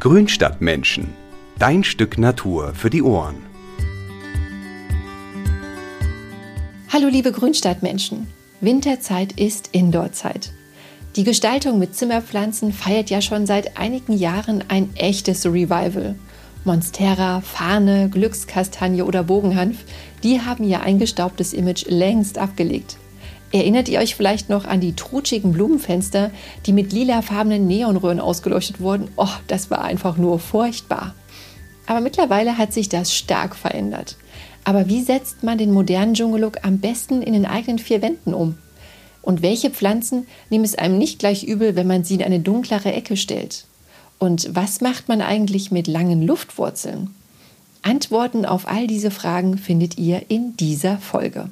Grünstadtmenschen. Dein Stück Natur für die Ohren. Hallo liebe Grünstadtmenschen. Winterzeit ist Indoorzeit. Die Gestaltung mit Zimmerpflanzen feiert ja schon seit einigen Jahren ein echtes Revival. Monstera, Fahne, Glückskastanie oder Bogenhanf, die haben ihr eingestaubtes Image längst abgelegt. Erinnert ihr euch vielleicht noch an die trutschigen Blumenfenster, die mit lilafarbenen Neonröhren ausgeleuchtet wurden? Oh, das war einfach nur furchtbar. Aber mittlerweile hat sich das stark verändert. Aber wie setzt man den modernen Dschungellook am besten in den eigenen vier Wänden um? Und welche Pflanzen nehmen es einem nicht gleich übel, wenn man sie in eine dunklere Ecke stellt? Und was macht man eigentlich mit langen Luftwurzeln? Antworten auf all diese Fragen findet ihr in dieser Folge.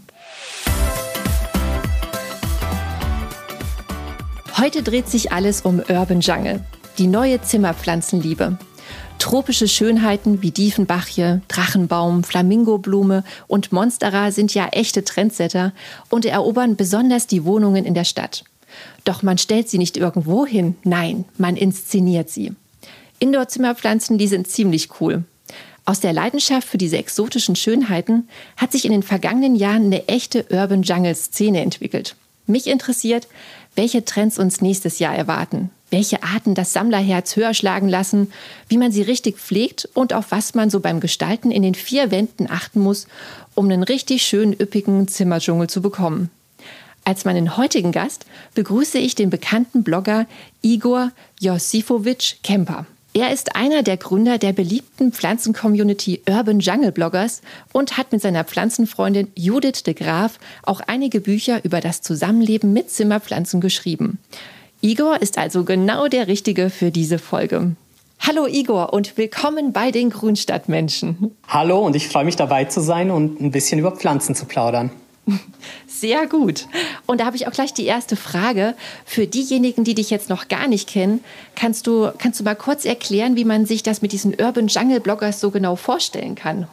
Heute dreht sich alles um Urban Jungle, die neue Zimmerpflanzenliebe. Tropische Schönheiten wie Diefenbachie, Drachenbaum, Flamingoblume und Monstera sind ja echte Trendsetter und erobern besonders die Wohnungen in der Stadt. Doch man stellt sie nicht irgendwo hin, nein, man inszeniert sie. Indoor-Zimmerpflanzen, die sind ziemlich cool. Aus der Leidenschaft für diese exotischen Schönheiten hat sich in den vergangenen Jahren eine echte Urban Jungle-Szene entwickelt. Mich interessiert, welche Trends uns nächstes Jahr erwarten, welche Arten das Sammlerherz höher schlagen lassen, wie man sie richtig pflegt und auf was man so beim Gestalten in den vier Wänden achten muss, um einen richtig schönen üppigen Zimmerdschungel zu bekommen. Als meinen heutigen Gast begrüße ich den bekannten Blogger Igor Josifowitsch Kemper. Er ist einer der Gründer der beliebten Pflanzencommunity Urban Jungle Bloggers und hat mit seiner Pflanzenfreundin Judith de Graaf auch einige Bücher über das Zusammenleben mit Zimmerpflanzen geschrieben. Igor ist also genau der Richtige für diese Folge. Hallo Igor und willkommen bei den Grünstadtmenschen. Hallo und ich freue mich dabei zu sein und ein bisschen über Pflanzen zu plaudern. Sehr gut. Und da habe ich auch gleich die erste Frage. Für diejenigen, die dich jetzt noch gar nicht kennen, kannst du, kannst du mal kurz erklären, wie man sich das mit diesen Urban Jungle Bloggers so genau vorstellen kann?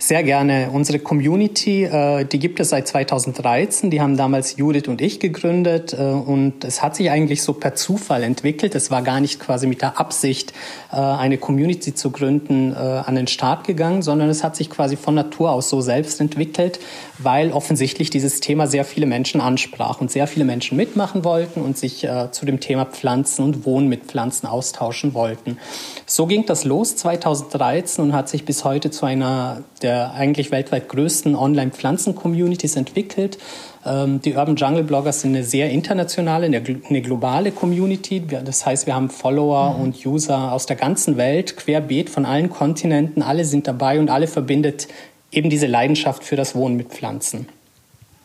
Sehr gerne. Unsere Community, äh, die gibt es seit 2013. Die haben damals Judith und ich gegründet. Äh, und es hat sich eigentlich so per Zufall entwickelt. Es war gar nicht quasi mit der Absicht, äh, eine Community zu gründen, an den Start gegangen, sondern es hat sich quasi von Natur aus so selbst entwickelt, weil offensichtlich dieses Thema sehr viele Menschen ansprach und sehr viele Menschen mitmachen wollten und sich zu dem Thema Pflanzen und Wohnen mit Pflanzen austauschen wollten. So ging das los 2013 und hat sich bis heute zu einer der der eigentlich weltweit größten Online-Pflanzen-Communities entwickelt. Ähm, die Urban Jungle Bloggers sind eine sehr internationale, eine, globale Community. Das heißt, wir haben Follower mhm. und User aus der ganzen Welt, querbeet von allen Kontinenten. Alle sind dabei und alle verbindet eben diese Leidenschaft für das Wohnen mit Pflanzen.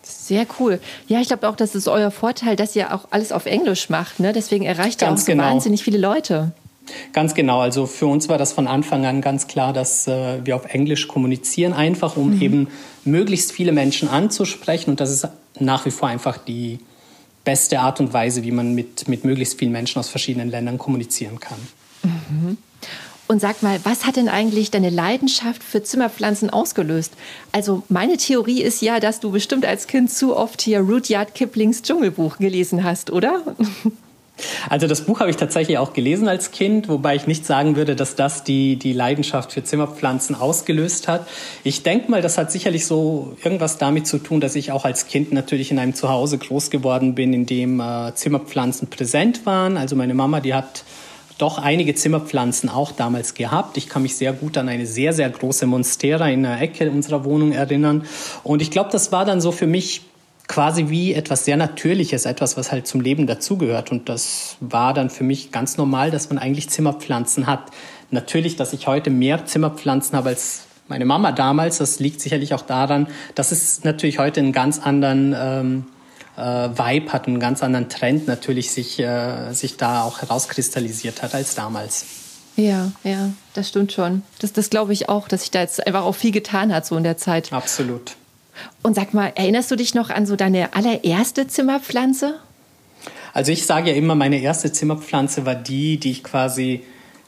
Sehr cool. Ja, ich glaube auch, das ist euer Vorteil, dass ihr auch alles auf Englisch macht. Ne? Deswegen erreicht ihr auch so genau. wahnsinnig viele Leute. Ganz genau. Also für uns war das von Anfang an ganz klar, dass äh, wir auf Englisch kommunizieren, einfach um mhm. eben möglichst viele Menschen anzusprechen. Und das ist nach wie vor einfach die beste Art und Weise, wie man mit, mit möglichst vielen Menschen aus verschiedenen Ländern kommunizieren kann. Mhm. Und sag mal, was hat denn eigentlich deine Leidenschaft für Zimmerpflanzen ausgelöst? Also meine Theorie ist ja, dass du bestimmt als Kind zu oft hier Rudyard Kiplings Dschungelbuch gelesen hast, oder? Also das Buch habe ich tatsächlich auch gelesen als Kind, wobei ich nicht sagen würde, dass das die, die Leidenschaft für Zimmerpflanzen ausgelöst hat. Ich denke mal, das hat sicherlich so irgendwas damit zu tun, dass ich auch als Kind natürlich in einem Zuhause groß geworden bin, in dem äh, Zimmerpflanzen präsent waren. Also meine Mama, die hat doch einige Zimmerpflanzen auch damals gehabt. Ich kann mich sehr gut an eine sehr, sehr große Monstera in der Ecke unserer Wohnung erinnern. Und ich glaube, das war dann so für mich quasi wie etwas sehr Natürliches, etwas, was halt zum Leben dazugehört. Und das war dann für mich ganz normal, dass man eigentlich Zimmerpflanzen hat. Natürlich, dass ich heute mehr Zimmerpflanzen habe als meine Mama damals. Das liegt sicherlich auch daran, dass es natürlich heute einen ganz anderen ähm, äh, Vibe hat, einen ganz anderen Trend natürlich sich, äh, sich da auch herauskristallisiert hat als damals. Ja, ja, das stimmt schon. Das, das glaube ich auch, dass sich da jetzt einfach auch viel getan hat so in der Zeit. Absolut. Und sag mal, erinnerst du dich noch an so deine allererste Zimmerpflanze? Also ich sage ja immer, meine erste Zimmerpflanze war die, die ich quasi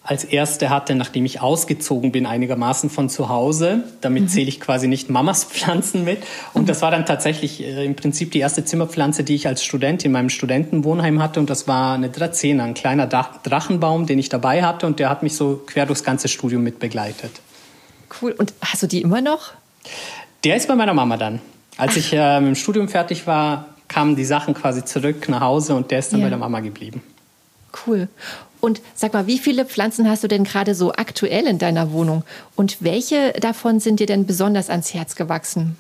als erste hatte, nachdem ich ausgezogen bin, einigermaßen von zu Hause. Damit mhm. zähle ich quasi nicht Mamas Pflanzen mit. Und mhm. das war dann tatsächlich äh, im Prinzip die erste Zimmerpflanze, die ich als Student in meinem Studentenwohnheim hatte. Und das war eine Dracena, ein kleiner Drachenbaum, den ich dabei hatte. Und der hat mich so quer durchs ganze Studium mit begleitet. Cool. Und hast du die immer noch? Der ist bei meiner Mama dann. Als Ach. ich äh, mit dem Studium fertig war, kamen die Sachen quasi zurück nach Hause und der ist dann ja. bei der Mama geblieben. Cool. Und sag mal, wie viele Pflanzen hast du denn gerade so aktuell in deiner Wohnung? Und welche davon sind dir denn besonders ans Herz gewachsen?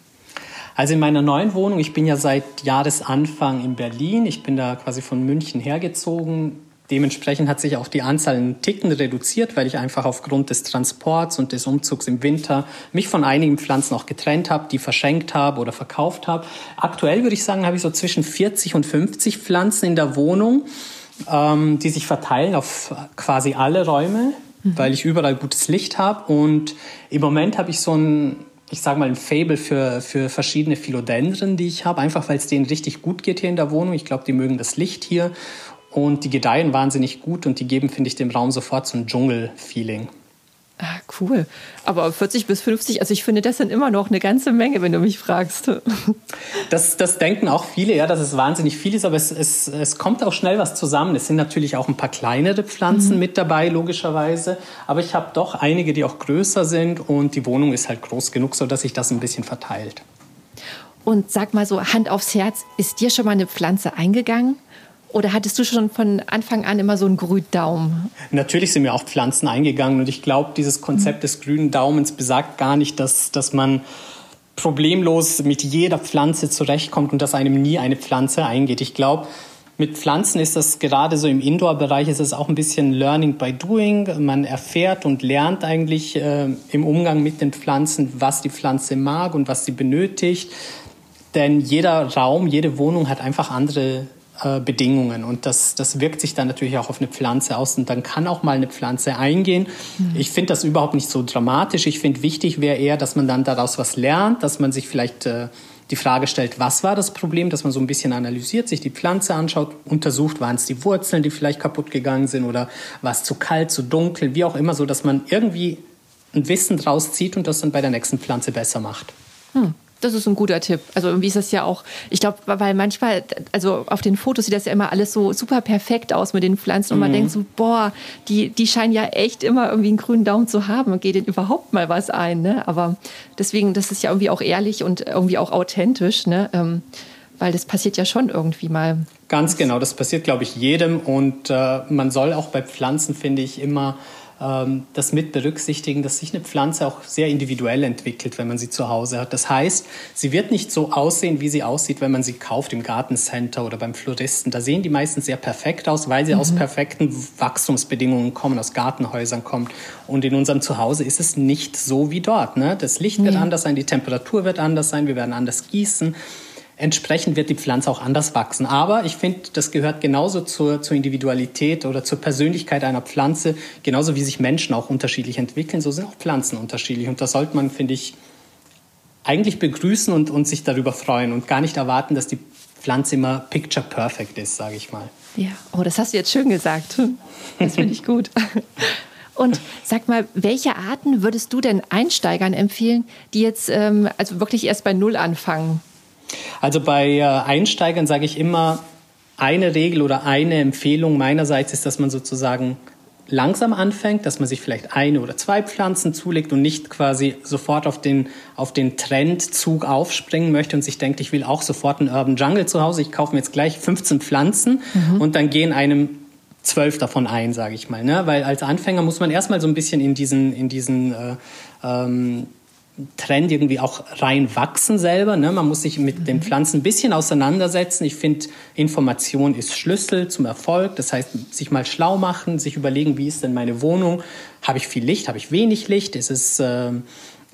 Also in meiner neuen Wohnung, ich bin ja seit Jahresanfang in Berlin. Ich bin da quasi von München hergezogen. Dementsprechend hat sich auch die Anzahl in Ticken reduziert, weil ich einfach aufgrund des Transports und des Umzugs im Winter mich von einigen Pflanzen auch getrennt habe, die verschenkt habe oder verkauft habe. Aktuell würde ich sagen, habe ich so zwischen 40 und 50 Pflanzen in der Wohnung ähm, die sich verteilen auf quasi alle Räume, mhm. weil ich überall gutes Licht habe. Und im Moment habe ich so ein, ich sage mal, ein Fable für, für verschiedene Philodendren, die ich habe, einfach weil es denen richtig gut geht hier in der Wohnung. Ich glaube, die mögen das Licht hier. Und die gedeihen wahnsinnig gut und die geben, finde ich, dem Raum sofort so ein Dschungel-Feeling. Ah, cool. Aber 40 bis 50, also ich finde, das sind immer noch eine ganze Menge, wenn du mich fragst. Das, das denken auch viele, ja, dass es wahnsinnig viel ist, aber es, es, es kommt auch schnell was zusammen. Es sind natürlich auch ein paar kleinere Pflanzen mhm. mit dabei, logischerweise. Aber ich habe doch einige, die auch größer sind und die Wohnung ist halt groß genug, sodass sich das ein bisschen verteilt. Und sag mal so, Hand aufs Herz, ist dir schon mal eine Pflanze eingegangen? Oder hattest du schon von Anfang an immer so einen grünen Daumen? Natürlich sind mir auch Pflanzen eingegangen und ich glaube, dieses Konzept des grünen Daumens besagt gar nicht, dass, dass man problemlos mit jeder Pflanze zurechtkommt und dass einem nie eine Pflanze eingeht. Ich glaube, mit Pflanzen ist das gerade so im Indoor-Bereich ist es auch ein bisschen Learning by Doing. Man erfährt und lernt eigentlich äh, im Umgang mit den Pflanzen, was die Pflanze mag und was sie benötigt. Denn jeder Raum, jede Wohnung hat einfach andere äh, Bedingungen. Und das, das wirkt sich dann natürlich auch auf eine Pflanze aus. Und dann kann auch mal eine Pflanze eingehen. Mhm. Ich finde das überhaupt nicht so dramatisch. Ich finde, wichtig wäre eher, dass man dann daraus was lernt, dass man sich vielleicht äh, die Frage stellt, was war das Problem, dass man so ein bisschen analysiert, sich die Pflanze anschaut, untersucht, waren es die Wurzeln, die vielleicht kaputt gegangen sind oder war es zu kalt, zu dunkel, wie auch immer, so dass man irgendwie ein Wissen draus zieht und das dann bei der nächsten Pflanze besser macht. Hm. Das ist ein guter Tipp. Also irgendwie ist das ja auch, ich glaube, weil manchmal, also auf den Fotos sieht das ja immer alles so super perfekt aus mit den Pflanzen und man mhm. denkt so, boah, die, die scheinen ja echt immer irgendwie einen grünen Daumen zu haben. Geht denen überhaupt mal was ein, ne? Aber deswegen, das ist ja irgendwie auch ehrlich und irgendwie auch authentisch, ne? Ähm, weil das passiert ja schon irgendwie mal. Ganz genau, das passiert, glaube ich, jedem und äh, man soll auch bei Pflanzen, finde ich, immer das mit berücksichtigen, dass sich eine Pflanze auch sehr individuell entwickelt, wenn man sie zu Hause hat. Das heißt, sie wird nicht so aussehen, wie sie aussieht, wenn man sie kauft im Gartencenter oder beim Floristen. Da sehen die meistens sehr perfekt aus, weil sie mhm. aus perfekten Wachstumsbedingungen kommen, aus Gartenhäusern kommen. Und in unserem Zuhause ist es nicht so wie dort. Ne? Das Licht wird anders sein, die Temperatur wird anders sein, wir werden anders gießen. Entsprechend wird die Pflanze auch anders wachsen. Aber ich finde, das gehört genauso zur, zur Individualität oder zur Persönlichkeit einer Pflanze, genauso wie sich Menschen auch unterschiedlich entwickeln, so sind auch Pflanzen unterschiedlich. Und das sollte man, finde ich, eigentlich begrüßen und, und sich darüber freuen und gar nicht erwarten, dass die Pflanze immer picture perfect ist, sage ich mal. Ja, oh, das hast du jetzt schön gesagt. Das finde ich gut. Und sag mal, welche Arten würdest du denn Einsteigern empfehlen, die jetzt ähm, also wirklich erst bei Null anfangen? Also bei äh, Einsteigern sage ich immer, eine Regel oder eine Empfehlung meinerseits ist, dass man sozusagen langsam anfängt, dass man sich vielleicht eine oder zwei Pflanzen zulegt und nicht quasi sofort auf den, auf den Trendzug aufspringen möchte und sich denkt, ich will auch sofort einen Urban Jungle zu Hause, ich kaufe mir jetzt gleich 15 Pflanzen mhm. und dann gehen einem zwölf davon ein, sage ich mal. Ne? Weil als Anfänger muss man erstmal so ein bisschen in diesen, in diesen äh, ähm, Trend irgendwie auch reinwachsen selber. Ne? Man muss sich mit mhm. den Pflanzen ein bisschen auseinandersetzen. Ich finde, Information ist Schlüssel zum Erfolg. Das heißt, sich mal schlau machen, sich überlegen, wie ist denn meine Wohnung? Habe ich viel Licht? Habe ich wenig Licht? Ist es, äh,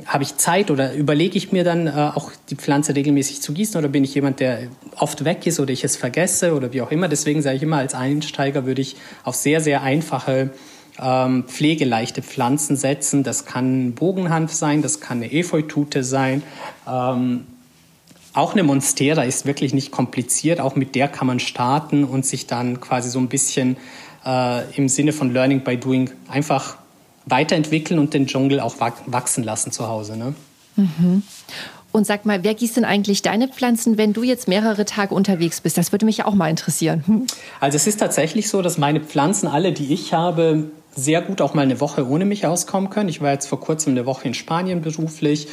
habe ich Zeit oder überlege ich mir dann äh, auch die Pflanze regelmäßig zu gießen oder bin ich jemand, der oft weg ist oder ich es vergesse oder wie auch immer. Deswegen sage ich immer, als Einsteiger würde ich auf sehr, sehr einfache ähm, pflegeleichte Pflanzen setzen. Das kann Bogenhanf sein, das kann eine Efeutute sein. Ähm, auch eine Monstera ist wirklich nicht kompliziert. Auch mit der kann man starten und sich dann quasi so ein bisschen äh, im Sinne von Learning by Doing einfach weiterentwickeln und den Dschungel auch wachsen lassen zu Hause. Ne? Mhm. Und sag mal, wer gießt denn eigentlich deine Pflanzen, wenn du jetzt mehrere Tage unterwegs bist? Das würde mich ja auch mal interessieren. Hm. Also es ist tatsächlich so, dass meine Pflanzen, alle, die ich habe, sehr gut auch mal eine Woche ohne mich auskommen können. Ich war jetzt vor kurzem eine Woche in Spanien beruflich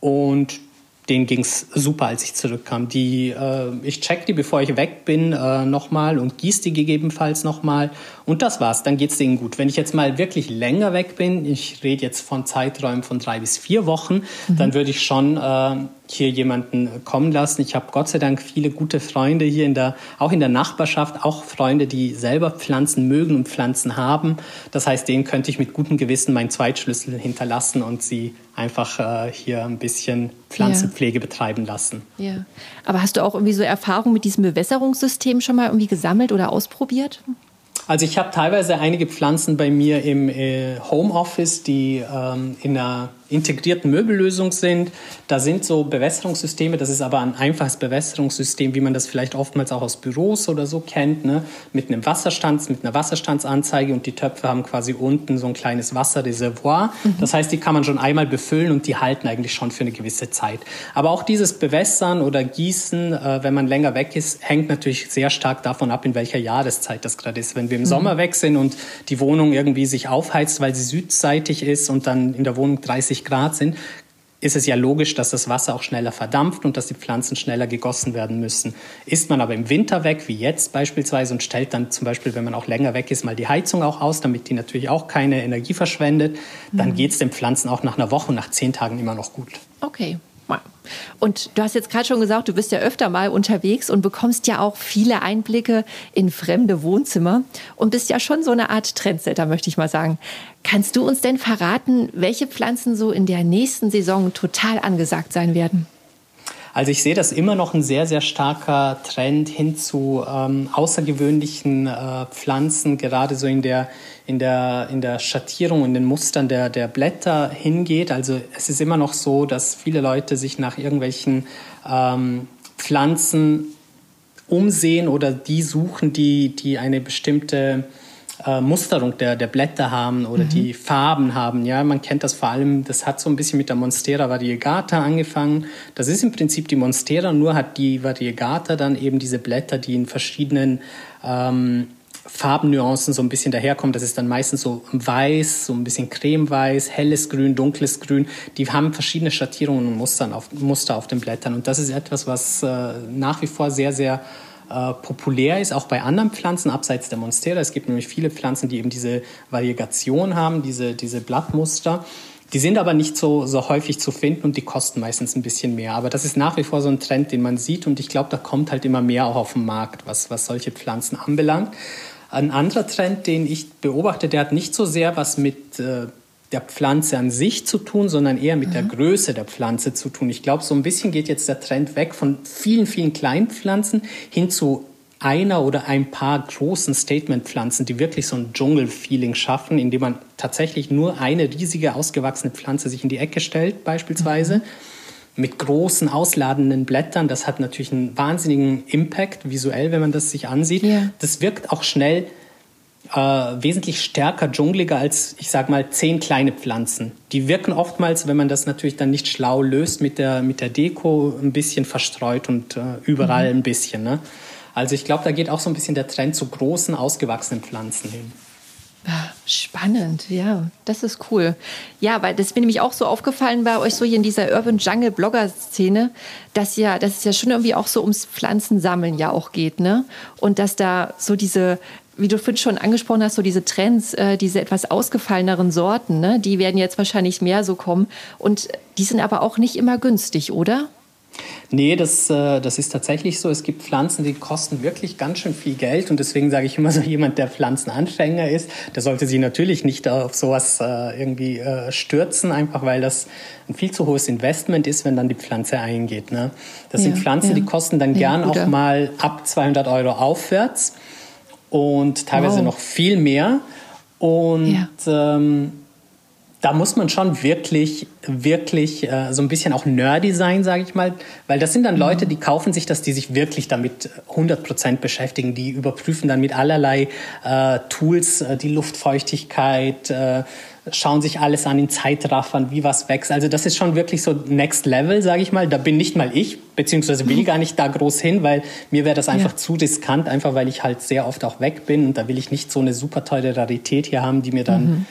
und denen ging es super, als ich zurückkam. Die, äh, ich check die, bevor ich weg bin, äh, nochmal und gieße die gegebenenfalls nochmal. Und das war's, dann geht's denen gut. Wenn ich jetzt mal wirklich länger weg bin, ich rede jetzt von Zeiträumen von drei bis vier Wochen, mhm. dann würde ich schon äh, hier jemanden kommen lassen. Ich habe Gott sei Dank viele gute Freunde hier in der, auch in der Nachbarschaft, auch Freunde, die selber Pflanzen mögen und Pflanzen haben. Das heißt, denen könnte ich mit gutem Gewissen meinen Zweitschlüssel hinterlassen und sie einfach äh, hier ein bisschen Pflanzenpflege ja. betreiben lassen. Ja. Aber hast du auch irgendwie so Erfahrung mit diesem Bewässerungssystem schon mal irgendwie gesammelt oder ausprobiert? Also ich habe teilweise einige Pflanzen bei mir im äh, Homeoffice, die ähm, in einer integrierten Möbellösung sind. Da sind so Bewässerungssysteme, das ist aber ein einfaches Bewässerungssystem, wie man das vielleicht oftmals auch aus Büros oder so kennt, ne? mit einem Wasserstand, mit einer Wasserstandsanzeige und die Töpfe haben quasi unten so ein kleines Wasserreservoir. Mhm. Das heißt, die kann man schon einmal befüllen und die halten eigentlich schon für eine gewisse Zeit. Aber auch dieses Bewässern oder Gießen, äh, wenn man länger weg ist, hängt natürlich sehr stark davon ab, in welcher Jahreszeit das gerade ist. Wenn wir im mhm. Sommer weg sind und die Wohnung irgendwie sich aufheizt, weil sie südseitig ist und dann in der Wohnung 30 30 Grad sind, ist es ja logisch, dass das Wasser auch schneller verdampft und dass die Pflanzen schneller gegossen werden müssen. Ist man aber im Winter weg, wie jetzt beispielsweise, und stellt dann zum Beispiel, wenn man auch länger weg ist, mal die Heizung auch aus, damit die natürlich auch keine Energie verschwendet, dann mhm. geht es den Pflanzen auch nach einer Woche nach zehn Tagen immer noch gut. Okay, und du hast jetzt gerade schon gesagt, du bist ja öfter mal unterwegs und bekommst ja auch viele Einblicke in fremde Wohnzimmer und bist ja schon so eine Art Trendsetter, möchte ich mal sagen. Kannst du uns denn verraten, welche Pflanzen so in der nächsten Saison total angesagt sein werden? Also ich sehe das immer noch ein sehr, sehr starker Trend hin zu ähm, außergewöhnlichen äh, Pflanzen, gerade so in der, in der, in der Schattierung, in den Mustern der, der Blätter hingeht. Also es ist immer noch so, dass viele Leute sich nach irgendwelchen ähm, Pflanzen umsehen oder die suchen, die, die eine bestimmte äh, Musterung der, der Blätter haben oder mhm. die Farben haben. Ja, man kennt das vor allem, das hat so ein bisschen mit der Monstera variegata angefangen. Das ist im Prinzip die Monstera, nur hat die Variegata dann eben diese Blätter, die in verschiedenen ähm, Farbnuancen so ein bisschen daherkommen. Das ist dann meistens so weiß, so ein bisschen cremeweiß, helles Grün, dunkles Grün. Die haben verschiedene Schattierungen und Mustern auf, Muster auf den Blättern. Und das ist etwas, was äh, nach wie vor sehr, sehr äh, populär ist, auch bei anderen Pflanzen abseits der Monstera. Es gibt nämlich viele Pflanzen, die eben diese Variegation haben, diese, diese Blattmuster. Die sind aber nicht so, so häufig zu finden und die kosten meistens ein bisschen mehr. Aber das ist nach wie vor so ein Trend, den man sieht und ich glaube, da kommt halt immer mehr auch auf den Markt, was, was solche Pflanzen anbelangt. Ein anderer Trend, den ich beobachte, der hat nicht so sehr was mit äh, der Pflanze an sich zu tun, sondern eher mit mhm. der Größe der Pflanze zu tun. Ich glaube, so ein bisschen geht jetzt der Trend weg von vielen, vielen kleinen Pflanzen hin zu einer oder ein paar großen Statement-Pflanzen, die wirklich so ein Dschungel-Feeling schaffen, indem man tatsächlich nur eine riesige ausgewachsene Pflanze sich in die Ecke stellt, beispielsweise. Mhm. Mit großen, ausladenden Blättern. Das hat natürlich einen wahnsinnigen Impact visuell, wenn man das sich ansieht. Ja. Das wirkt auch schnell äh, wesentlich stärker dschungeliger als, ich sag mal, zehn kleine Pflanzen. Die wirken oftmals, wenn man das natürlich dann nicht schlau löst, mit der, mit der Deko ein bisschen verstreut und äh, überall mhm. ein bisschen. Ne? Also ich glaube, da geht auch so ein bisschen der Trend zu großen, ausgewachsenen Pflanzen hin. Ah, spannend, ja, das ist cool. Ja, weil das mir nämlich auch so aufgefallen bei euch so hier in dieser Urban Jungle Blogger Szene, dass ja, dass es ja schon irgendwie auch so ums Pflanzensammeln ja auch geht, ne? Und dass da so diese wie du vorhin schon angesprochen hast, so diese Trends, äh, diese etwas ausgefalleneren Sorten, ne, die werden jetzt wahrscheinlich mehr so kommen. Und die sind aber auch nicht immer günstig, oder? Nee, das, äh, das ist tatsächlich so. Es gibt Pflanzen, die kosten wirklich ganz schön viel Geld. Und deswegen sage ich immer so, jemand, der Pflanzenanfänger ist, der sollte sich natürlich nicht auf sowas äh, irgendwie äh, stürzen, einfach weil das ein viel zu hohes Investment ist, wenn dann die Pflanze eingeht. Ne? Das ja, sind Pflanzen, ja. die kosten dann ja, gern auch mal ab 200 Euro aufwärts und teilweise wow. noch viel mehr. Und ja. ähm, da muss man schon wirklich, wirklich äh, so ein bisschen auch nerdy sein, sage ich mal, weil das sind dann mhm. Leute, die kaufen sich das, die sich wirklich damit 100 Prozent beschäftigen, die überprüfen dann mit allerlei äh, Tools äh, die Luftfeuchtigkeit, äh, schauen sich alles an in Zeitraffern, wie was wächst. Also das ist schon wirklich so Next Level, sage ich mal. Da bin nicht mal ich, beziehungsweise will gar nicht da groß hin, weil mir wäre das einfach ja. zu riskant, einfach weil ich halt sehr oft auch weg bin und da will ich nicht so eine super teure Rarität hier haben, die mir dann mhm.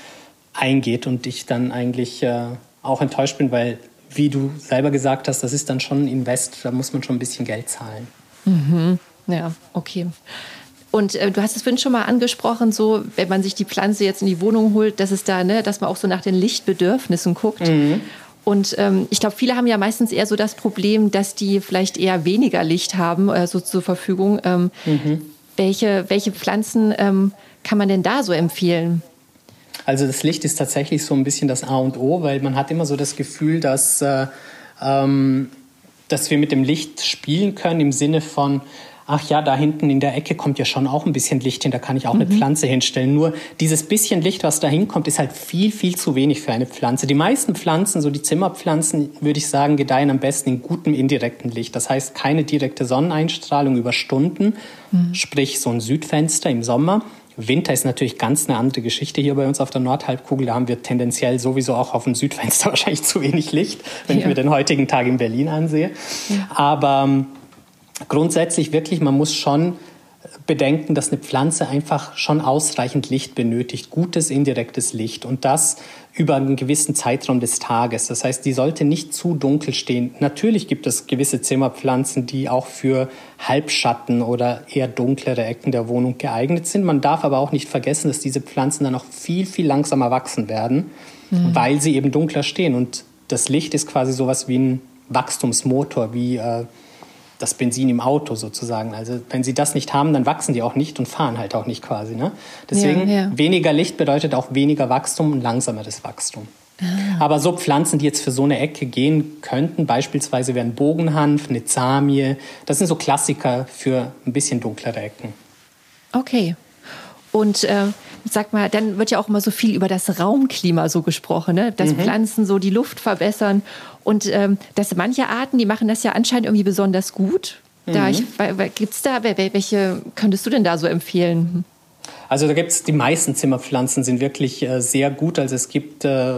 eingeht und ich dann eigentlich äh, auch enttäuscht bin, weil wie du selber gesagt hast, das ist dann schon ein Invest, da muss man schon ein bisschen Geld zahlen. Mhm. Ja, okay. Und äh, du hast es vorhin schon mal angesprochen, so wenn man sich die Pflanze jetzt in die Wohnung holt, dass es da, ne, dass man auch so nach den Lichtbedürfnissen guckt. Mhm. Und ähm, ich glaube, viele haben ja meistens eher so das Problem, dass die vielleicht eher weniger Licht haben, äh, so zur Verfügung. Ähm, mhm. welche, welche Pflanzen ähm, kann man denn da so empfehlen? Also das Licht ist tatsächlich so ein bisschen das A und O, weil man hat immer so das Gefühl, dass, äh, ähm, dass wir mit dem Licht spielen können im Sinne von, ach ja, da hinten in der Ecke kommt ja schon auch ein bisschen Licht hin, da kann ich auch mhm. eine Pflanze hinstellen. Nur dieses bisschen Licht, was da hinkommt, ist halt viel, viel zu wenig für eine Pflanze. Die meisten Pflanzen, so die Zimmerpflanzen, würde ich sagen, gedeihen am besten in gutem indirekten Licht. Das heißt, keine direkte Sonneneinstrahlung über Stunden, mhm. sprich so ein Südfenster im Sommer. Winter ist natürlich ganz eine andere Geschichte hier bei uns auf der Nordhalbkugel. Da haben wir tendenziell sowieso auch auf dem Südfenster wahrscheinlich zu wenig Licht, wenn ja. ich mir den heutigen Tag in Berlin ansehe. Ja. Aber ähm, grundsätzlich wirklich, man muss schon bedenken, dass eine Pflanze einfach schon ausreichend Licht benötigt, gutes indirektes Licht und das über einen gewissen Zeitraum des Tages. Das heißt, die sollte nicht zu dunkel stehen. Natürlich gibt es gewisse Zimmerpflanzen, die auch für Halbschatten oder eher dunklere Ecken der Wohnung geeignet sind. Man darf aber auch nicht vergessen, dass diese Pflanzen dann auch viel, viel langsamer wachsen werden, mhm. weil sie eben dunkler stehen. Und das Licht ist quasi sowas wie ein Wachstumsmotor, wie äh, das Benzin im Auto sozusagen. Also wenn sie das nicht haben, dann wachsen die auch nicht und fahren halt auch nicht quasi. Ne? Deswegen ja, ja. weniger Licht bedeutet auch weniger Wachstum und langsameres Wachstum. Ah. Aber so Pflanzen, die jetzt für so eine Ecke gehen könnten, beispielsweise wären Bogenhanf, eine Zamie, das sind so Klassiker für ein bisschen dunklere Ecken. Okay. Und äh, sag mal, dann wird ja auch immer so viel über das Raumklima so gesprochen, ne? dass mhm. Pflanzen so die Luft verbessern. Und ähm, dass manche Arten, die machen das ja anscheinend irgendwie besonders gut. Da mhm. gibt es da, welche könntest du denn da so empfehlen? Also da gibt es die meisten Zimmerpflanzen sind wirklich äh, sehr gut. Also es gibt äh,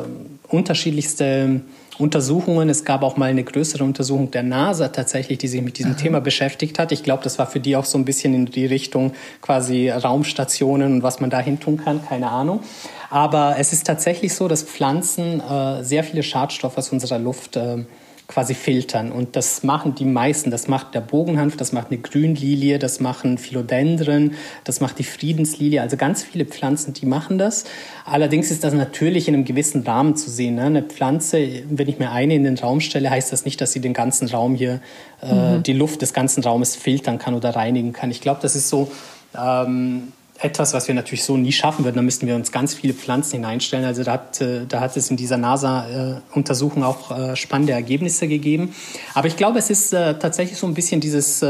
unterschiedlichste Untersuchungen. Es gab auch mal eine größere Untersuchung der NASA tatsächlich, die sich mit diesem Aha. Thema beschäftigt hat. Ich glaube, das war für die auch so ein bisschen in die Richtung quasi Raumstationen und was man da hin tun kann, keine Ahnung. Aber es ist tatsächlich so, dass Pflanzen äh, sehr viele Schadstoffe aus unserer Luft äh, quasi filtern. Und das machen die meisten. Das macht der Bogenhanf, das macht eine Grünlilie, das machen Philodendren, das macht die Friedenslilie. Also ganz viele Pflanzen, die machen das. Allerdings ist das natürlich in einem gewissen Rahmen zu sehen. Ne? Eine Pflanze, wenn ich mir eine in den Raum stelle, heißt das nicht, dass sie den ganzen Raum hier, äh, mhm. die Luft des ganzen Raumes filtern kann oder reinigen kann. Ich glaube, das ist so ähm, etwas, was wir natürlich so nie schaffen würden. Da müssten wir uns ganz viele Pflanzen hineinstellen. Also da hat, äh, da hat es in dieser NASA-Untersuchung auch äh, spannende Ergebnisse gegeben. Aber ich glaube, es ist äh, tatsächlich so ein bisschen dieses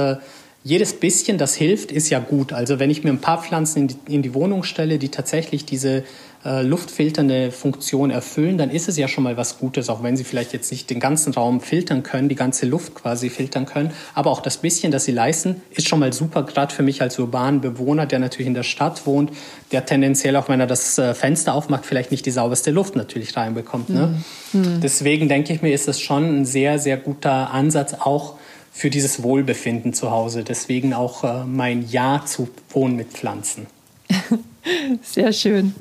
jedes bisschen, das hilft, ist ja gut. Also wenn ich mir ein paar Pflanzen in die, in die Wohnung stelle, die tatsächlich diese äh, luftfilternde Funktion erfüllen, dann ist es ja schon mal was Gutes, auch wenn sie vielleicht jetzt nicht den ganzen Raum filtern können, die ganze Luft quasi filtern können. Aber auch das bisschen, das sie leisten, ist schon mal super, gerade für mich als urbanen Bewohner, der natürlich in der Stadt wohnt, der tendenziell auch, wenn er das äh, Fenster aufmacht, vielleicht nicht die sauberste Luft natürlich reinbekommt. Ne? Mhm. Deswegen denke ich mir, ist das schon ein sehr, sehr guter Ansatz, auch für dieses Wohlbefinden zu Hause. Deswegen auch äh, mein Ja zu Wohnen mit Pflanzen. Sehr schön.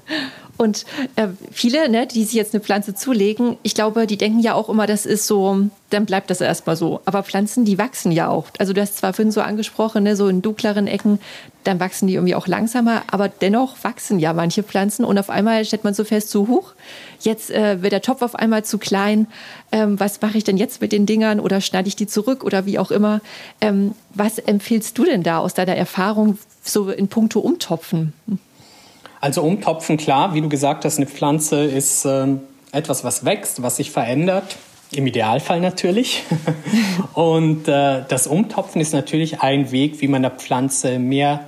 Und äh, viele, ne, die sich jetzt eine Pflanze zulegen, ich glaube, die denken ja auch immer, das ist so, dann bleibt das erstmal so. Aber Pflanzen, die wachsen ja auch. Also du hast zwar vorhin so angesprochen, ne, so in dunkleren Ecken, dann wachsen die irgendwie auch langsamer, aber dennoch wachsen ja manche Pflanzen und auf einmal stellt man so fest, so hoch, jetzt äh, wird der Topf auf einmal zu klein. Ähm, was mache ich denn jetzt mit den Dingern oder schneide ich die zurück oder wie auch immer? Ähm, was empfiehlst du denn da aus deiner Erfahrung so in puncto Umtopfen? Also umtopfen, klar, wie du gesagt hast, eine Pflanze ist äh, etwas, was wächst, was sich verändert. Im Idealfall natürlich. Und äh, das Umtopfen ist natürlich ein Weg, wie man der Pflanze mehr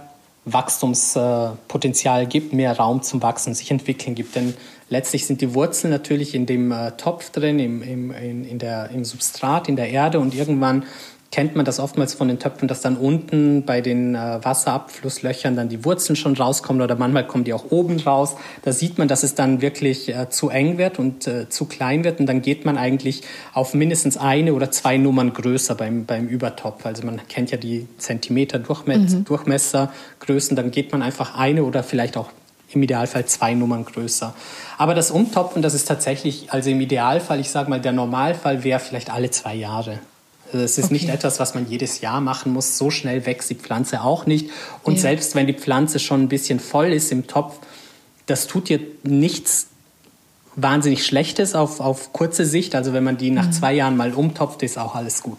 Wachstumspotenzial gibt, mehr Raum zum Wachsen, sich entwickeln gibt. Denn letztlich sind die Wurzeln natürlich in dem äh, Topf drin, im, im, in, in der, im Substrat, in der Erde und irgendwann kennt man das oftmals von den Töpfen, dass dann unten bei den äh, Wasserabflusslöchern dann die Wurzeln schon rauskommen oder manchmal kommen die auch oben raus. Da sieht man, dass es dann wirklich äh, zu eng wird und äh, zu klein wird und dann geht man eigentlich auf mindestens eine oder zwei Nummern größer beim, beim Übertopf. Also man kennt ja die Zentimeter mhm. Durchmessergrößen, dann geht man einfach eine oder vielleicht auch im Idealfall zwei Nummern größer. Aber das Umtopfen, das ist tatsächlich, also im Idealfall, ich sage mal, der Normalfall wäre vielleicht alle zwei Jahre. Also es ist okay. nicht etwas, was man jedes Jahr machen muss. So schnell wächst die Pflanze auch nicht. Und ja. selbst wenn die Pflanze schon ein bisschen voll ist im Topf, das tut ihr nichts wahnsinnig Schlechtes auf, auf kurze Sicht. Also wenn man die nach mhm. zwei Jahren mal umtopft, ist auch alles gut.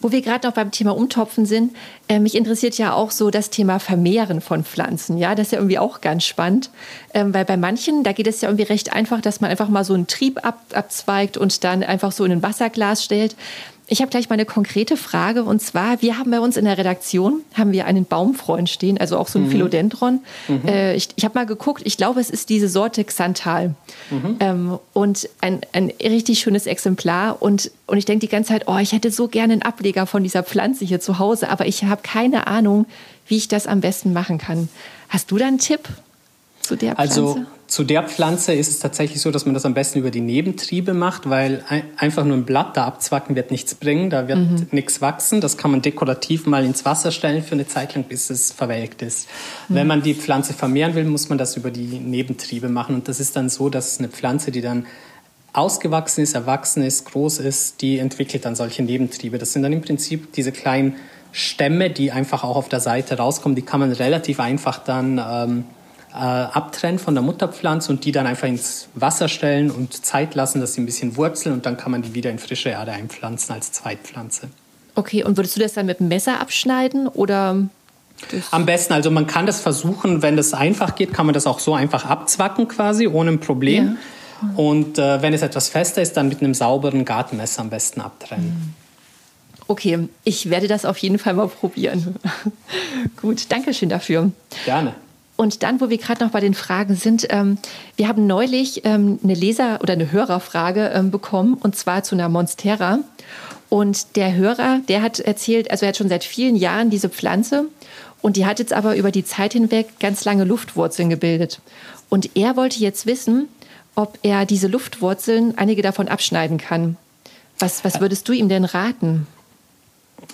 Wo wir gerade noch beim Thema Umtopfen sind, äh, mich interessiert ja auch so das Thema Vermehren von Pflanzen. Ja, das ist ja irgendwie auch ganz spannend, ähm, weil bei manchen, da geht es ja irgendwie recht einfach, dass man einfach mal so einen Trieb ab, abzweigt und dann einfach so in ein Wasserglas stellt. Ich habe gleich mal eine konkrete Frage und zwar, wir haben bei uns in der Redaktion, haben wir einen Baumfreund stehen, also auch so ein mhm. Philodendron. Mhm. Äh, ich ich habe mal geguckt, ich glaube, es ist diese Sorte Xanthal mhm. ähm, und ein, ein richtig schönes Exemplar und, und ich denke die ganze Zeit, oh, ich hätte so gerne einen Ableger von dieser Pflanze hier zu Hause, aber ich habe keine Ahnung, wie ich das am besten machen kann. Hast du da einen Tipp zu der Pflanze? Also zu der Pflanze ist es tatsächlich so, dass man das am besten über die Nebentriebe macht, weil einfach nur ein Blatt da abzwacken wird nichts bringen, da wird mhm. nichts wachsen. Das kann man dekorativ mal ins Wasser stellen für eine Zeit lang, bis es verwelkt ist. Mhm. Wenn man die Pflanze vermehren will, muss man das über die Nebentriebe machen. Und das ist dann so, dass eine Pflanze, die dann ausgewachsen ist, erwachsen ist, groß ist, die entwickelt dann solche Nebentriebe. Das sind dann im Prinzip diese kleinen Stämme, die einfach auch auf der Seite rauskommen. Die kann man relativ einfach dann ähm, äh, abtrennen von der Mutterpflanze und die dann einfach ins Wasser stellen und Zeit lassen, dass sie ein bisschen wurzeln und dann kann man die wieder in frische Erde einpflanzen als Zweitpflanze. Okay, und würdest du das dann mit dem Messer abschneiden oder? Am besten, also man kann das versuchen, wenn das einfach geht, kann man das auch so einfach abzwacken quasi, ohne ein Problem. Ja. Und äh, wenn es etwas fester ist, dann mit einem sauberen Gartenmesser am besten abtrennen. Okay, ich werde das auf jeden Fall mal probieren. Gut, danke schön dafür. Gerne. Und dann, wo wir gerade noch bei den Fragen sind, ähm, wir haben neulich ähm, eine Leser- oder eine Hörerfrage ähm, bekommen, und zwar zu einer Monstera. Und der Hörer, der hat erzählt, also er hat schon seit vielen Jahren diese Pflanze und die hat jetzt aber über die Zeit hinweg ganz lange Luftwurzeln gebildet. Und er wollte jetzt wissen, ob er diese Luftwurzeln, einige davon abschneiden kann. Was, was würdest du ihm denn raten?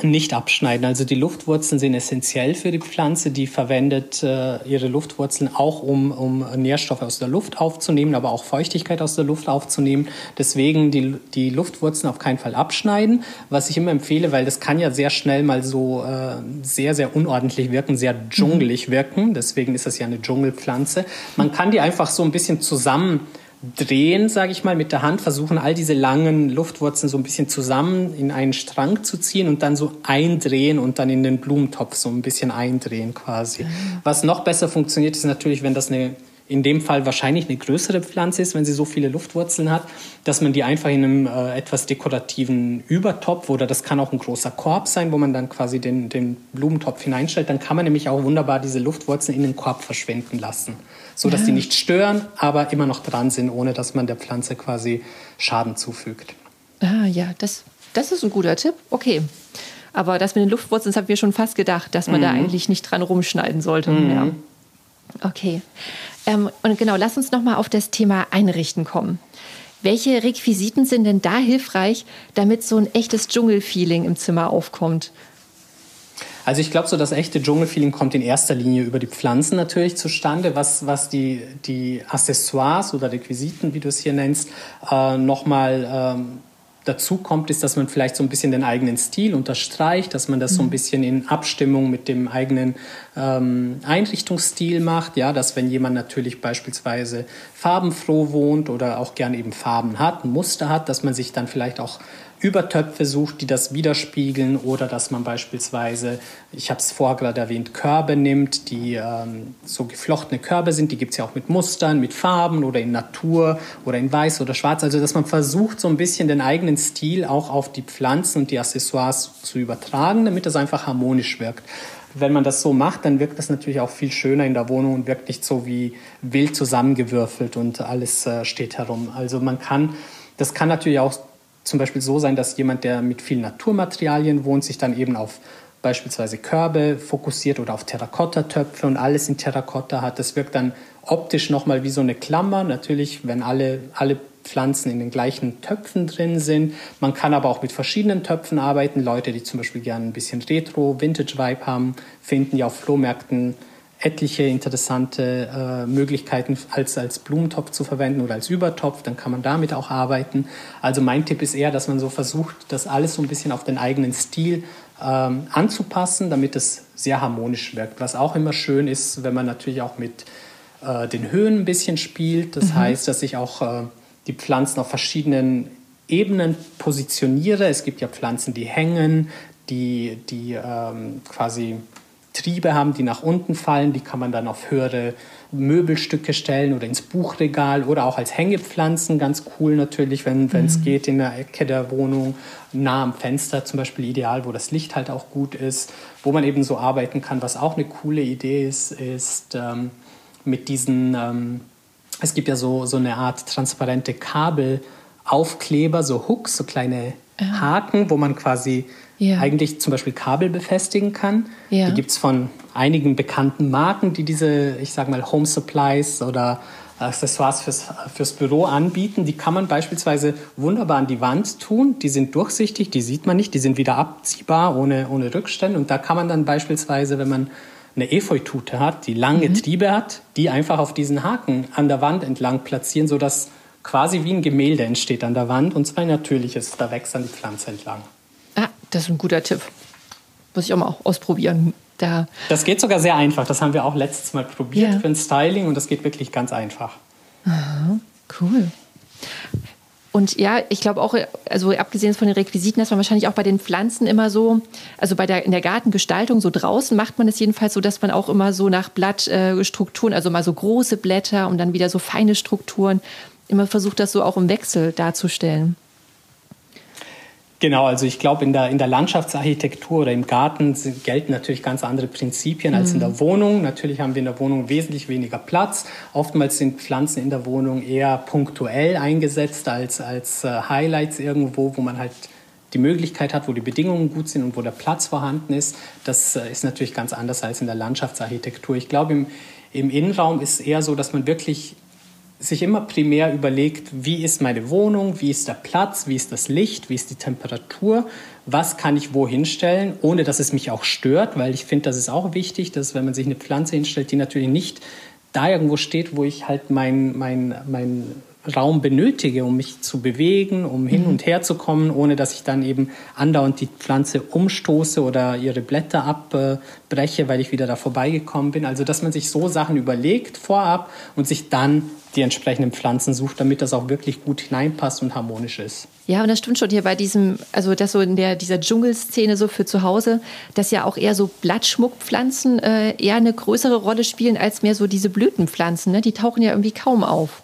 Nicht abschneiden. Also die Luftwurzeln sind essentiell für die Pflanze. Die verwendet äh, ihre Luftwurzeln auch, um, um Nährstoffe aus der Luft aufzunehmen, aber auch Feuchtigkeit aus der Luft aufzunehmen. Deswegen die, die Luftwurzeln auf keinen Fall abschneiden. Was ich immer empfehle, weil das kann ja sehr schnell mal so äh, sehr, sehr unordentlich wirken, sehr dschungelig mhm. wirken. Deswegen ist das ja eine Dschungelpflanze. Man kann die einfach so ein bisschen zusammen drehen, sage ich mal, mit der Hand, versuchen all diese langen Luftwurzeln so ein bisschen zusammen in einen Strang zu ziehen und dann so eindrehen und dann in den Blumentopf so ein bisschen eindrehen quasi. Was noch besser funktioniert, ist natürlich, wenn das eine in dem Fall wahrscheinlich eine größere Pflanze ist, wenn sie so viele Luftwurzeln hat, dass man die einfach in einem äh, etwas dekorativen Übertopf oder das kann auch ein großer Korb sein, wo man dann quasi den, den Blumentopf hineinstellt, dann kann man nämlich auch wunderbar diese Luftwurzeln in den Korb verschwinden lassen, so dass ja. die nicht stören, aber immer noch dran sind, ohne dass man der Pflanze quasi Schaden zufügt. Ah ja, das, das ist ein guter Tipp. Okay. Aber das mit den Luftwurzeln, das haben wir schon fast gedacht, dass man mhm. da eigentlich nicht dran rumschneiden sollte. Mhm. Ja. Okay. Ähm, und genau, lass uns nochmal auf das Thema Einrichten kommen. Welche Requisiten sind denn da hilfreich, damit so ein echtes Dschungelfeeling im Zimmer aufkommt? Also ich glaube, so das echte Dschungelfeeling kommt in erster Linie über die Pflanzen natürlich zustande, was, was die, die Accessoires oder Requisiten, wie du es hier nennst, äh, nochmal ähm, dazu kommt, ist, dass man vielleicht so ein bisschen den eigenen Stil unterstreicht, dass man das so ein mhm. bisschen in Abstimmung mit dem eigenen ähm, Einrichtungsstil macht. Ja, dass wenn jemand natürlich beispielsweise farbenfroh wohnt oder auch gern eben Farben hat, ein Muster hat, dass man sich dann vielleicht auch Übertöpfe sucht, die das widerspiegeln oder dass man beispielsweise, ich habe es vorher gerade erwähnt, Körbe nimmt, die ähm, so geflochtene Körbe sind, die gibt es ja auch mit Mustern, mit Farben oder in Natur oder in Weiß oder Schwarz, also dass man versucht so ein bisschen den eigenen Stil auch auf die Pflanzen und die Accessoires zu übertragen, damit das einfach harmonisch wirkt. wenn man das so macht, dann wirkt das natürlich auch viel schöner in der Wohnung und wirkt nicht so wie wild zusammengewürfelt und alles äh, steht herum. Also man kann, das kann natürlich auch zum Beispiel so sein, dass jemand, der mit vielen Naturmaterialien wohnt, sich dann eben auf beispielsweise Körbe fokussiert oder auf Terrakotta-Töpfe und alles in Terrakotta hat. Das wirkt dann optisch nochmal wie so eine Klammer. Natürlich, wenn alle, alle Pflanzen in den gleichen Töpfen drin sind. Man kann aber auch mit verschiedenen Töpfen arbeiten. Leute, die zum Beispiel gerne ein bisschen Retro, Vintage-Vibe haben, finden ja auf Flohmärkten etliche interessante äh, Möglichkeiten als, als Blumentopf zu verwenden oder als Übertopf, dann kann man damit auch arbeiten. Also mein Tipp ist eher, dass man so versucht, das alles so ein bisschen auf den eigenen Stil ähm, anzupassen, damit es sehr harmonisch wirkt. Was auch immer schön ist, wenn man natürlich auch mit äh, den Höhen ein bisschen spielt. Das mhm. heißt, dass ich auch äh, die Pflanzen auf verschiedenen Ebenen positioniere. Es gibt ja Pflanzen, die hängen, die, die ähm, quasi Triebe haben, die nach unten fallen. Die kann man dann auf höhere Möbelstücke stellen oder ins Buchregal oder auch als Hängepflanzen. Ganz cool natürlich, wenn es mhm. geht in der Ecke der Wohnung, nah am Fenster zum Beispiel ideal, wo das Licht halt auch gut ist, wo man eben so arbeiten kann. Was auch eine coole Idee ist, ist ähm, mit diesen ähm, es gibt ja so, so eine Art transparente Kabelaufkleber, so Hooks, so kleine ja. Haken, wo man quasi ja. eigentlich zum Beispiel Kabel befestigen kann. Ja. Die gibt es von einigen bekannten Marken, die diese, ich sage mal, Home Supplies oder Accessoires fürs, fürs Büro anbieten. Die kann man beispielsweise wunderbar an die Wand tun. Die sind durchsichtig, die sieht man nicht, die sind wieder abziehbar ohne, ohne Rückstände. Und da kann man dann beispielsweise, wenn man eine Efeutute hat, die lange mhm. Triebe hat, die einfach auf diesen Haken an der Wand entlang platzieren, sodass quasi wie ein Gemälde entsteht an der Wand und zwar ein natürliches, da wächst dann die Pflanze entlang. Ah, das ist ein guter Tipp. Muss ich auch mal ausprobieren. Da. Das geht sogar sehr einfach. Das haben wir auch letztes Mal probiert ja. für ein Styling und das geht wirklich ganz einfach. Aha, cool. Und ja, ich glaube auch, also abgesehen von den Requisiten, dass man wahrscheinlich auch bei den Pflanzen immer so, also bei der in der Gartengestaltung so draußen macht man es jedenfalls so, dass man auch immer so nach Blattstrukturen, äh, also mal so große Blätter und dann wieder so feine Strukturen, immer versucht, das so auch im Wechsel darzustellen. Genau, also ich glaube, in der, in der Landschaftsarchitektur oder im Garten gelten natürlich ganz andere Prinzipien als in der mhm. Wohnung. Natürlich haben wir in der Wohnung wesentlich weniger Platz. Oftmals sind Pflanzen in der Wohnung eher punktuell eingesetzt als, als äh, Highlights irgendwo, wo man halt die Möglichkeit hat, wo die Bedingungen gut sind und wo der Platz vorhanden ist. Das äh, ist natürlich ganz anders als in der Landschaftsarchitektur. Ich glaube, im, im Innenraum ist es eher so, dass man wirklich sich immer primär überlegt, wie ist meine Wohnung, wie ist der Platz, wie ist das Licht, wie ist die Temperatur, was kann ich wo hinstellen, ohne dass es mich auch stört, weil ich finde, das ist auch wichtig, dass wenn man sich eine Pflanze hinstellt, die natürlich nicht da irgendwo steht, wo ich halt mein, mein, mein Raum benötige, um mich zu bewegen, um hin mhm. und her zu kommen, ohne dass ich dann eben andauernd die Pflanze umstoße oder ihre Blätter abbreche, weil ich wieder da vorbeigekommen bin. Also dass man sich so Sachen überlegt vorab und sich dann die entsprechenden Pflanzen sucht, damit das auch wirklich gut hineinpasst und harmonisch ist. Ja, und das stimmt schon hier bei diesem, also das so in der, dieser Dschungelszene so für zu Hause, dass ja auch eher so Blattschmuckpflanzen äh, eher eine größere Rolle spielen als mehr so diese Blütenpflanzen. Ne? Die tauchen ja irgendwie kaum auf.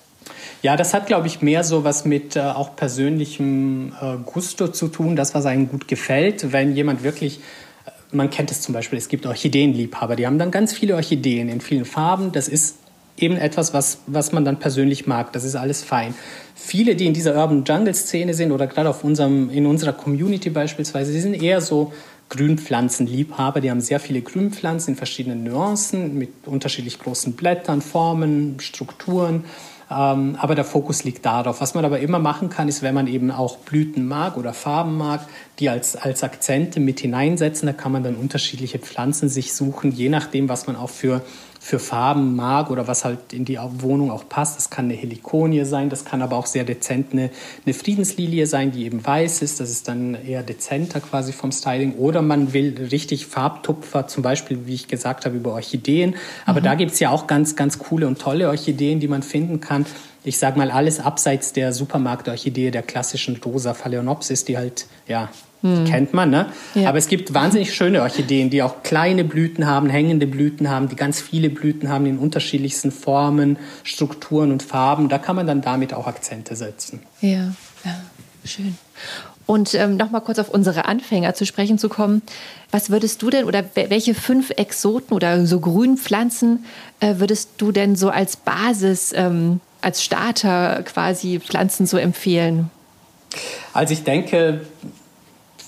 Ja, das hat, glaube ich, mehr so was mit äh, auch persönlichem äh, Gusto zu tun, das, was einem gut gefällt. Wenn jemand wirklich, äh, man kennt es zum Beispiel, es gibt Orchideenliebhaber, die haben dann ganz viele Orchideen in vielen Farben. Das ist eben etwas, was, was man dann persönlich mag. Das ist alles fein. Viele, die in dieser Urban Jungle Szene sind oder gerade auf unserem, in unserer Community beispielsweise, die sind eher so Grünpflanzenliebhaber. Die haben sehr viele Grünpflanzen in verschiedenen Nuancen mit unterschiedlich großen Blättern, Formen, Strukturen. Ähm, aber der Fokus liegt darauf. Was man aber immer machen kann, ist, wenn man eben auch Blüten mag oder Farben mag, die als, als Akzente mit hineinsetzen, da kann man dann unterschiedliche Pflanzen sich suchen, je nachdem, was man auch für für Farben mag oder was halt in die Wohnung auch passt. Das kann eine Helikonie sein, das kann aber auch sehr dezent eine, eine Friedenslilie sein, die eben weiß ist. Das ist dann eher dezenter quasi vom Styling. Oder man will richtig Farbtupfer, zum Beispiel, wie ich gesagt habe, über Orchideen. Aber mhm. da gibt es ja auch ganz, ganz coole und tolle Orchideen, die man finden kann. Ich sage mal, alles abseits der Supermarktorchidee, der klassischen Rosa Phalaenopsis, die halt ja hm. Kennt man, ne? Ja. Aber es gibt wahnsinnig schöne Orchideen, die auch kleine Blüten haben, hängende Blüten haben, die ganz viele Blüten haben in unterschiedlichsten Formen, Strukturen und Farben. Da kann man dann damit auch Akzente setzen. Ja, ja, schön. Und ähm, nochmal kurz auf unsere Anfänger zu sprechen zu kommen. Was würdest du denn oder welche fünf Exoten oder so Grünpflanzen äh, würdest du denn so als Basis, ähm, als Starter quasi Pflanzen so empfehlen? Also ich denke,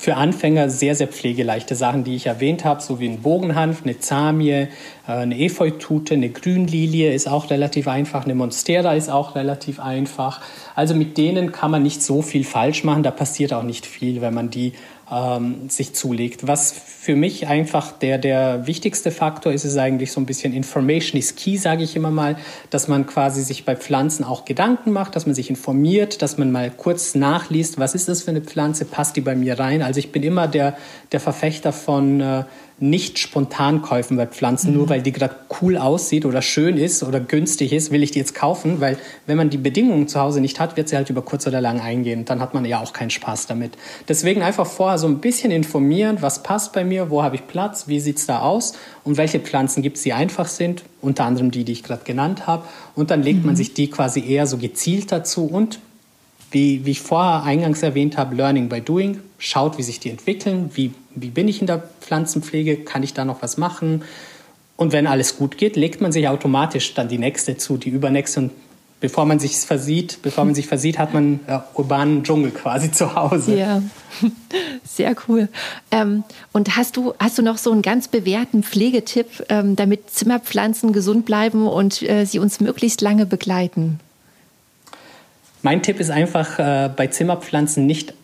für Anfänger sehr, sehr pflegeleichte Sachen, die ich erwähnt habe, so wie ein Bogenhanf, eine Zamie, eine Efeutute, eine Grünlilie ist auch relativ einfach, eine Monstera ist auch relativ einfach. Also mit denen kann man nicht so viel falsch machen, da passiert auch nicht viel, wenn man die ähm, sich zulegt. Was für mich einfach der, der wichtigste Faktor ist, ist eigentlich so ein bisschen Information is key, sage ich immer mal, dass man quasi sich bei Pflanzen auch Gedanken macht, dass man sich informiert, dass man mal kurz nachliest, was ist das für eine Pflanze, passt die bei mir rein. Also ich bin immer der, der Verfechter von äh, nicht spontan kaufen bei Pflanzen, mhm. nur weil die gerade cool aussieht oder schön ist oder günstig ist, will ich die jetzt kaufen, weil wenn man die Bedingungen zu Hause nicht hat, wird sie halt über kurz oder lang eingehen. Dann hat man ja auch keinen Spaß damit. Deswegen einfach vorher so ein bisschen informieren, was passt bei mir, wo habe ich Platz, wie sieht es da aus und welche Pflanzen gibt es, die einfach sind, unter anderem die, die ich gerade genannt habe. Und dann legt mhm. man sich die quasi eher so gezielt dazu und wie, wie ich vorher eingangs erwähnt habe, Learning by Doing, schaut, wie sich die entwickeln, wie, wie bin ich in der Pflanzenpflege, kann ich da noch was machen. Und wenn alles gut geht, legt man sich automatisch dann die nächste zu, die übernächste. Und bevor man sich versieht, bevor man sich versieht, hat man äh, urbanen Dschungel quasi zu Hause. Ja, sehr cool. Ähm, und hast du, hast du noch so einen ganz bewährten Pflegetipp, ähm, damit Zimmerpflanzen gesund bleiben und äh, sie uns möglichst lange begleiten? Mein Tipp ist einfach, äh, bei Zimmerpflanzen nicht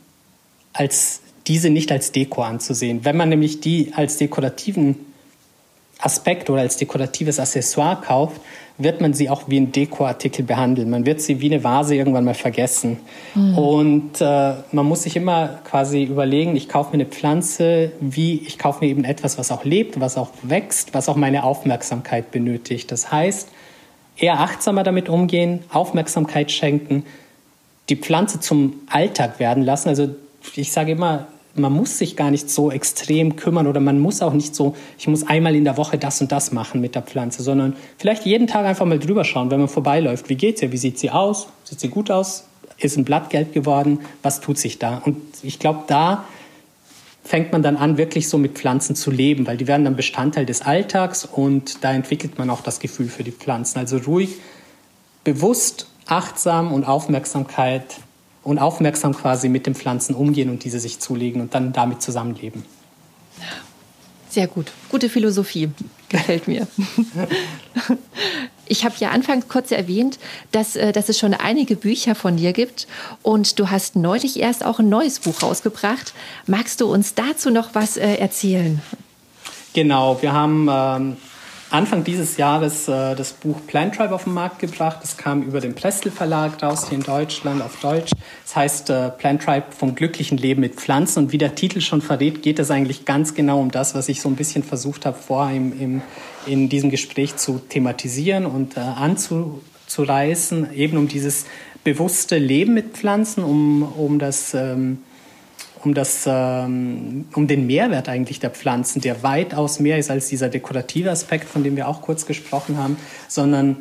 als diese nicht als Deko anzusehen. Wenn man nämlich die als dekorativen Aspekt oder als dekoratives Accessoire kauft, wird man sie auch wie ein Dekoartikel behandeln. Man wird sie wie eine Vase irgendwann mal vergessen. Mhm. Und äh, man muss sich immer quasi überlegen, ich kaufe mir eine Pflanze, wie ich kaufe mir eben etwas, was auch lebt, was auch wächst, was auch meine Aufmerksamkeit benötigt. Das heißt, eher achtsamer damit umgehen, Aufmerksamkeit schenken, die Pflanze zum Alltag werden lassen. Also ich sage immer, man muss sich gar nicht so extrem kümmern oder man muss auch nicht so, ich muss einmal in der Woche das und das machen mit der Pflanze, sondern vielleicht jeden Tag einfach mal drüber schauen, wenn man vorbeiläuft. Wie geht's ihr? Wie sieht sie aus? Sieht sie gut aus? Ist ein Blatt gelb geworden? Was tut sich da? Und ich glaube, da fängt man dann an, wirklich so mit Pflanzen zu leben, weil die werden dann Bestandteil des Alltags und da entwickelt man auch das Gefühl für die Pflanzen. Also ruhig, bewusst, achtsam und Aufmerksamkeit und aufmerksam quasi mit den Pflanzen umgehen und diese sich zulegen und dann damit zusammenleben. Sehr gut. Gute Philosophie. Gefällt mir. Ich habe ja anfangs kurz erwähnt, dass, äh, dass es schon einige Bücher von dir gibt und du hast neulich erst auch ein neues Buch rausgebracht. Magst du uns dazu noch was äh, erzählen? Genau, wir haben ähm, Anfang dieses Jahres äh, das Buch Plant Tribe auf den Markt gebracht. Das kam über den Prestel Verlag raus hier in Deutschland auf Deutsch. Das heißt äh, Plant Tribe vom glücklichen Leben mit Pflanzen. Und wie der Titel schon verrät, geht es eigentlich ganz genau um das, was ich so ein bisschen versucht habe, vorher im, im, in diesem Gespräch zu thematisieren und äh, anzureißen. Eben um dieses bewusste Leben mit Pflanzen, um, um das... Ähm, um, das, ähm, um den Mehrwert eigentlich der Pflanzen, der weitaus mehr ist als dieser dekorative Aspekt, von dem wir auch kurz gesprochen haben, sondern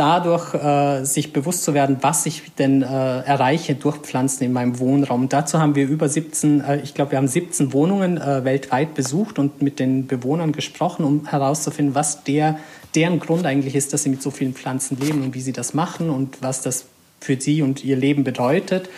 dadurch äh, sich bewusst zu werden, was ich denn äh, erreiche durch Pflanzen in meinem Wohnraum. Dazu haben wir über 17, äh, ich glaube, wir haben 17 Wohnungen äh, weltweit besucht und mit den Bewohnern gesprochen, um herauszufinden, was der, deren Grund eigentlich ist, dass sie mit so vielen Pflanzen leben und wie sie das machen und was das für sie und ihr Leben bedeutet.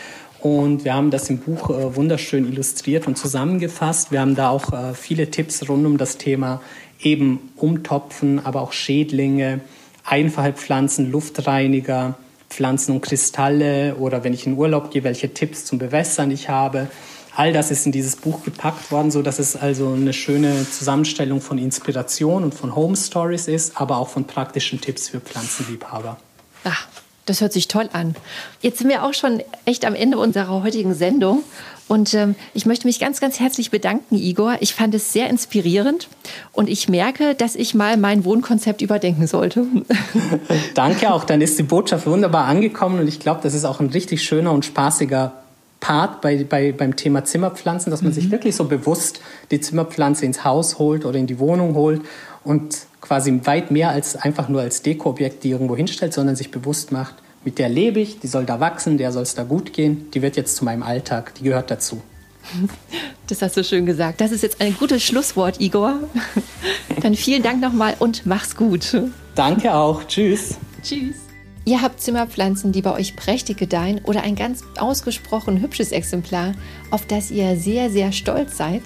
Und wir haben das im Buch äh, wunderschön illustriert und zusammengefasst. Wir haben da auch äh, viele Tipps rund um das Thema eben Umtopfen, aber auch Schädlinge, einfache Pflanzen, Luftreiniger, Pflanzen und Kristalle oder wenn ich in Urlaub gehe, welche Tipps zum Bewässern ich habe. All das ist in dieses Buch gepackt worden, so dass es also eine schöne Zusammenstellung von Inspiration und von Home Stories ist, aber auch von praktischen Tipps für Pflanzenliebhaber. Ach, das hört sich toll an. Jetzt sind wir auch schon echt am Ende unserer heutigen Sendung. Und ähm, ich möchte mich ganz, ganz herzlich bedanken, Igor. Ich fand es sehr inspirierend und ich merke, dass ich mal mein Wohnkonzept überdenken sollte. Danke auch. Dann ist die Botschaft wunderbar angekommen und ich glaube, das ist auch ein richtig schöner und spaßiger Part bei, bei, beim Thema Zimmerpflanzen, dass man mhm. sich wirklich so bewusst die Zimmerpflanze ins Haus holt oder in die Wohnung holt und quasi weit mehr als einfach nur als Dekoobjekt die irgendwo hinstellt, sondern sich bewusst macht, mit der lebe ich, die soll da wachsen, der soll es da gut gehen, die wird jetzt zu meinem Alltag, die gehört dazu. Das hast du schön gesagt. Das ist jetzt ein gutes Schlusswort, Igor. Dann vielen Dank nochmal und mach's gut. Danke auch. Tschüss. Tschüss. Ihr habt Zimmerpflanzen, die bei euch prächtig gedeihen oder ein ganz ausgesprochen hübsches Exemplar, auf das ihr sehr, sehr stolz seid?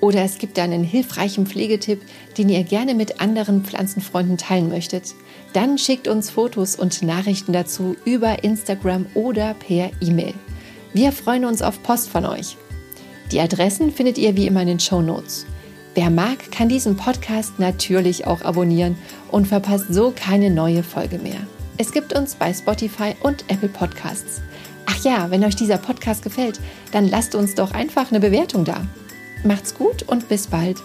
Oder es gibt einen hilfreichen Pflegetipp, den ihr gerne mit anderen Pflanzenfreunden teilen möchtet? Dann schickt uns Fotos und Nachrichten dazu über Instagram oder per E-Mail. Wir freuen uns auf Post von euch. Die Adressen findet ihr wie immer in den Show Notes. Wer mag, kann diesen Podcast natürlich auch abonnieren und verpasst so keine neue Folge mehr. Es gibt uns bei Spotify und Apple Podcasts. Ach ja, wenn euch dieser Podcast gefällt, dann lasst uns doch einfach eine Bewertung da. Macht's gut und bis bald.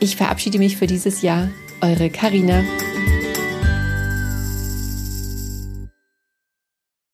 Ich verabschiede mich für dieses Jahr. Eure Karina.